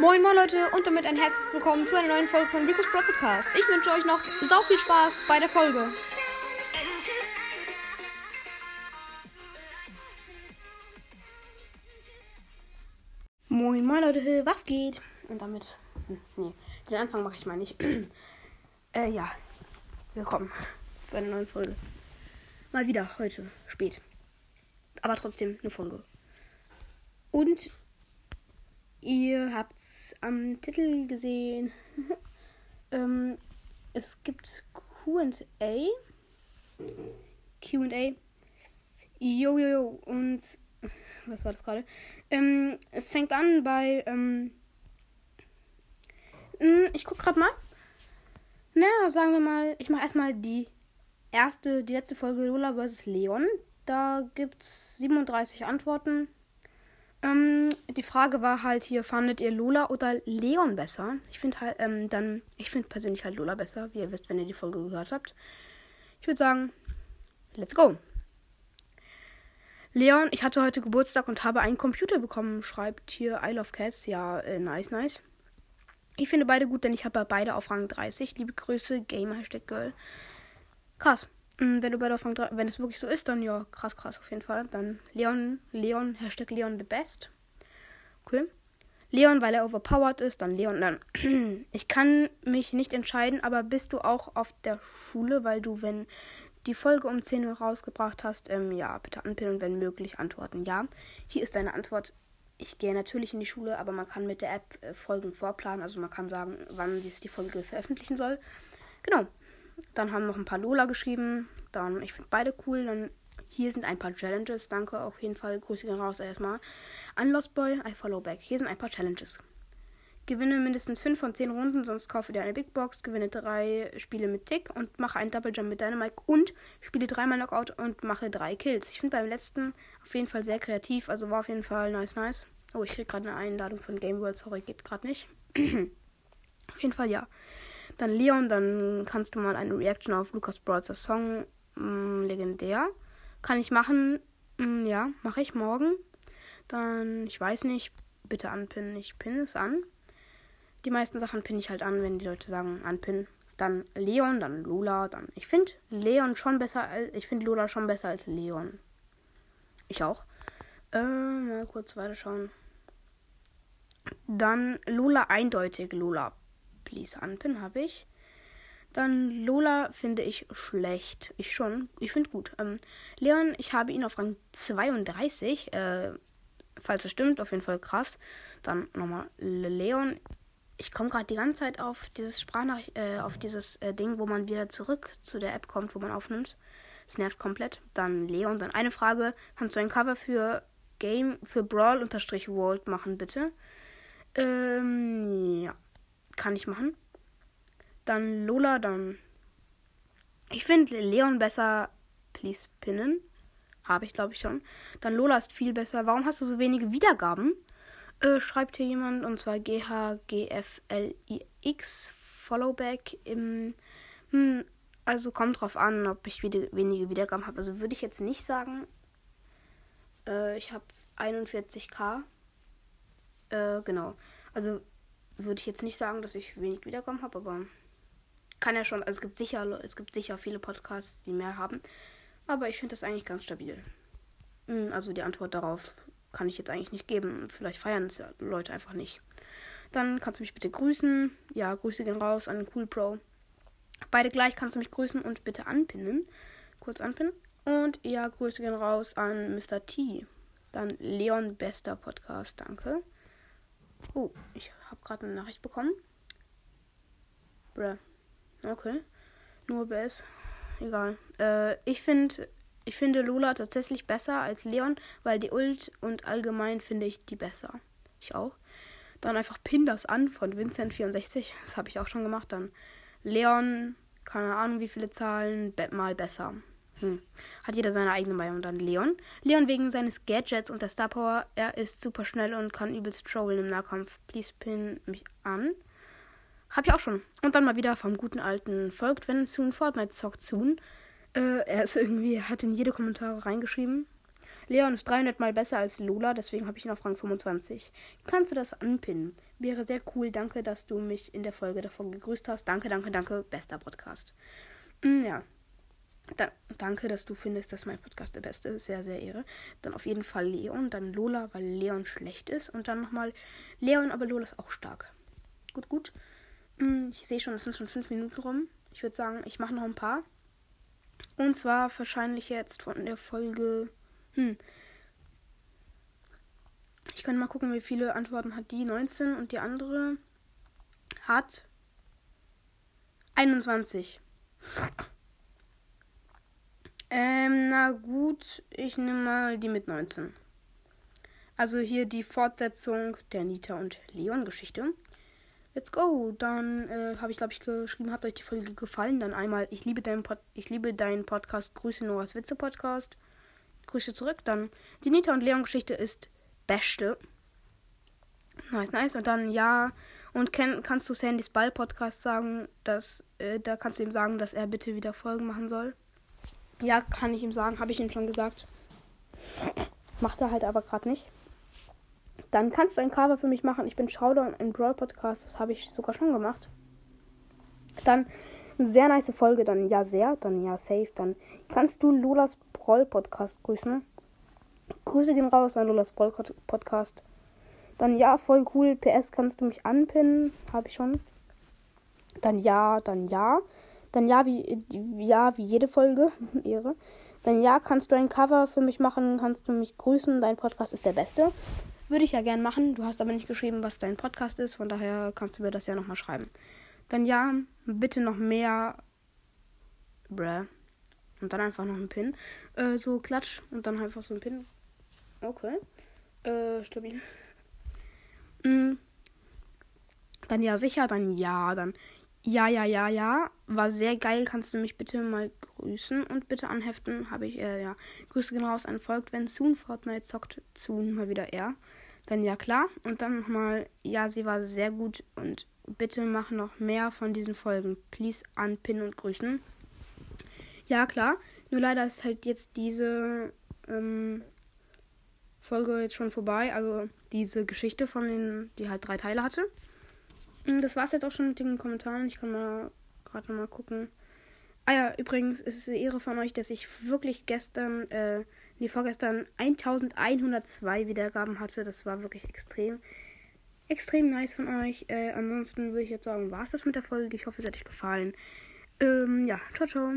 Moin moin Leute und damit ein herzliches Willkommen zu einer neuen Folge von Rico's Pro Podcast. Ich wünsche euch noch sau viel Spaß bei der Folge. Moin moin Leute, was geht? Und damit, nee, den Anfang mache ich mal nicht. äh, ja, willkommen zu einer neuen Folge. Mal wieder heute, spät. Aber trotzdem eine Folge. Und ihr habt's am Titel gesehen. ähm, es gibt QA. QA. Jo, jo. Und was war das gerade? Ähm, es fängt an bei. Ähm, hm, ich guck gerade mal. Na, sagen wir mal, ich mache erstmal die erste, die letzte Folge Lola vs. Leon. Da gibt's 37 Antworten. Ähm, die Frage war halt hier, fandet ihr Lola oder Leon besser? Ich finde halt, ähm, dann, ich finde persönlich halt Lola besser, wie ihr wisst, wenn ihr die Folge gehört habt. Ich würde sagen, let's go. Leon, ich hatte heute Geburtstag und habe einen Computer bekommen, schreibt hier I Love Cats. Ja, äh, nice, nice. Ich finde beide gut, denn ich habe beide auf Rang 30. Liebe Grüße, Gamer Hashtag Girl. Krass. Mm, wenn du bei der Fang wenn es wirklich so ist, dann ja, krass, krass auf jeden Fall. Dann Leon, Leon, Hashtag Leon the best. Cool. Leon, weil er overpowered ist, dann Leon, dann. ich kann mich nicht entscheiden, aber bist du auch auf der Schule, weil du, wenn die Folge um 10 Uhr rausgebracht hast, ähm, ja, bitte anpinnen und wenn möglich antworten ja. Hier ist deine Antwort. Ich gehe natürlich in die Schule, aber man kann mit der App äh, Folgen vorplanen. Also man kann sagen, wann sie die Folge veröffentlichen soll. Genau. Dann haben noch ein paar Lola geschrieben. Dann, ich finde beide cool. Dann hier sind ein paar Challenges. Danke auf jeden Fall. Grüße gehen raus erstmal. An Lost Boy, I follow back. Hier sind ein paar Challenges. Gewinne mindestens 5 von 10 Runden, sonst kaufe dir eine Big Box, gewinne 3 Spiele mit Tick und mache einen Double Jump mit Dynamite und spiele dreimal Knockout und mache 3 Kills. Ich finde beim letzten auf jeden Fall sehr kreativ, also war auf jeden Fall nice, nice. Oh, ich kriege gerade eine Einladung von Game World, sorry, geht gerade nicht. auf jeden Fall ja. Dann Leon, dann kannst du mal eine Reaction auf Lucas Brawlers Song mh, mm, legendär. Kann ich machen, mh, mm, ja, mache ich morgen. Dann, ich weiß nicht, bitte anpinnen. Ich pinne es an. Die meisten Sachen pinne ich halt an, wenn die Leute sagen anpinnen. Dann Leon, dann Lola, dann. Ich finde Leon schon besser als. Ich finde Lola schon besser als Leon. Ich auch. Äh, mal kurz weiterschauen. Dann Lola eindeutig Lola Please Anpin habe ich. Dann Lola finde ich schlecht. Ich schon. Ich finde gut. Ähm, Leon, ich habe ihn auf Rang 32. Äh, falls es stimmt, auf jeden Fall krass. Dann nochmal Leon. Ich komme gerade die ganze Zeit auf dieses Sprachnachricht, äh, auf dieses äh, Ding, wo man wieder zurück zu der App kommt, wo man aufnimmt. Es nervt komplett. Dann Leon. Dann eine Frage. Kannst du ein Cover für Game, für Brawl-World machen, bitte? Ähm, ja. Kann ich machen. Dann Lola, dann. Ich finde Leon besser. Please pinnen. Habe ich, glaube ich, schon. Dann Lola ist viel besser. Warum hast du so wenige Wiedergaben? Äh, schreibt hier jemand. Und zwar GHGFLIX. Followback im. Hm, also kommt drauf an, ob ich wieder, wenige Wiedergaben habe. Also würde ich jetzt nicht sagen. Äh, ich habe 41k. Äh, genau. Also würde ich jetzt nicht sagen, dass ich wenig Wiederkommen habe, aber kann ja schon. Also es gibt sicher, es gibt sicher viele Podcasts, die mehr haben. Aber ich finde das eigentlich ganz stabil. Hm, also die Antwort darauf kann ich jetzt eigentlich nicht geben. Vielleicht feiern es ja Leute einfach nicht. Dann kannst du mich bitte grüßen. Ja, Grüße gehen raus an Cool Pro. Beide gleich kannst du mich grüßen und bitte anpinnen. Kurz anpinnen. Und ja, Grüße gehen raus an Mr. T. Dann Leon Bester Podcast, danke. Oh, ich habe gerade eine Nachricht bekommen. Bruh. Okay. Nur Bass. Egal. Äh, ich finde ich finde Lola tatsächlich besser als Leon, weil die Ult und allgemein finde ich die besser. Ich auch. Dann einfach Pin das an von Vincent64. Das habe ich auch schon gemacht. Dann Leon, keine Ahnung wie viele Zahlen, mal besser. Hm. Hat jeder seine eigene Meinung. Dann Leon. Leon wegen seines Gadgets und der Star Power. Er ist super schnell und kann übelst trollen im Nahkampf. Please pin mich an. Hab ich auch schon. Und dann mal wieder vom guten alten folgt, wenn soon Fortnite zockt soon. Äh, er ist irgendwie, hat in jede Kommentare reingeschrieben. Leon ist 300 mal besser als Lola, deswegen habe ich ihn auf Rang 25. Kannst du das anpinnen? Wäre sehr cool. Danke, dass du mich in der Folge davon gegrüßt hast. Danke, danke, danke. Bester Podcast. Mm, ja. Da, danke, dass du findest, dass mein Podcast der beste ist. Sehr, sehr ehre. Dann auf jeden Fall Leon, dann Lola, weil Leon schlecht ist. Und dann nochmal Leon, aber Lola ist auch stark. Gut, gut. Mm, ich sehe schon, es sind schon fünf Minuten rum. Ich würde sagen, ich mache noch ein paar. Und zwar wahrscheinlich jetzt von der Folge. Hm. Ich kann mal gucken, wie viele Antworten hat die. 19 und die andere hat 21. Ähm, na gut, ich nehme mal die mit 19. Also hier die Fortsetzung der Nita und Leon Geschichte. Let's go. Dann äh, habe ich, glaube ich, geschrieben, hat euch die Folge gefallen. Dann einmal, ich liebe deinen, Pod ich liebe deinen Podcast. Grüße Noahs Witze Podcast. Grüße zurück. Dann die Nita und Leon Geschichte ist beste. Nice, nice. Und dann ja. Und kann, kannst du Sandys Ball Podcast sagen, dass äh, da kannst du ihm sagen, dass er bitte wieder Folgen machen soll. Ja, kann ich ihm sagen, habe ich ihm schon gesagt. Macht er halt aber gerade nicht. Dann kannst du ein Cover für mich machen. Ich bin Showdown im Brawl Podcast. Das habe ich sogar schon gemacht. Dann eine sehr nice Folge. Dann ja, sehr. Dann ja, safe. Dann kannst du Lolas Brawl Podcast grüßen. Grüße gehen raus an Lolas Brawl Podcast. Dann ja, voll cool. PS kannst du mich anpinnen. Habe ich schon. Dann ja, dann ja. Dann ja, wie, ja, wie jede Folge. Ehre. Dann ja, kannst du ein Cover für mich machen, kannst du mich grüßen. Dein Podcast ist der beste. Würde ich ja gern machen. Du hast aber nicht geschrieben, was dein Podcast ist. Von daher kannst du mir das ja nochmal schreiben. Dann ja, bitte noch mehr. Bruh. Und dann einfach noch ein Pin. Äh, so klatsch und dann einfach so ein Pin. Okay. Äh, stabil. Mm. Dann ja, sicher, dann ja, dann ja, ja, ja, ja. War sehr geil. Kannst du mich bitte mal grüßen und bitte anheften? Habe ich, äh, ja. Grüße genau aus an folgt, wenn Zoom Fortnite zockt. Zoom mal wieder er. Dann ja, klar. Und dann nochmal, ja, sie war sehr gut und bitte mach noch mehr von diesen Folgen. Please anpinnen und grüßen. Ja, klar. Nur leider ist halt jetzt diese ähm, Folge jetzt schon vorbei. Also diese Geschichte von den, die halt drei Teile hatte. Mm, das war es jetzt auch schon mit den Kommentaren. Ich kann mal gerade noch mal gucken. Ah ja, übrigens ist es eine Ehre von euch, dass ich wirklich gestern, äh, nee, vorgestern 1102 Wiedergaben hatte. Das war wirklich extrem, extrem nice von euch. Äh, ansonsten würde ich jetzt sagen, war es das mit der Folge. Ich hoffe, es hat euch gefallen. Ähm, ja, ciao, ciao.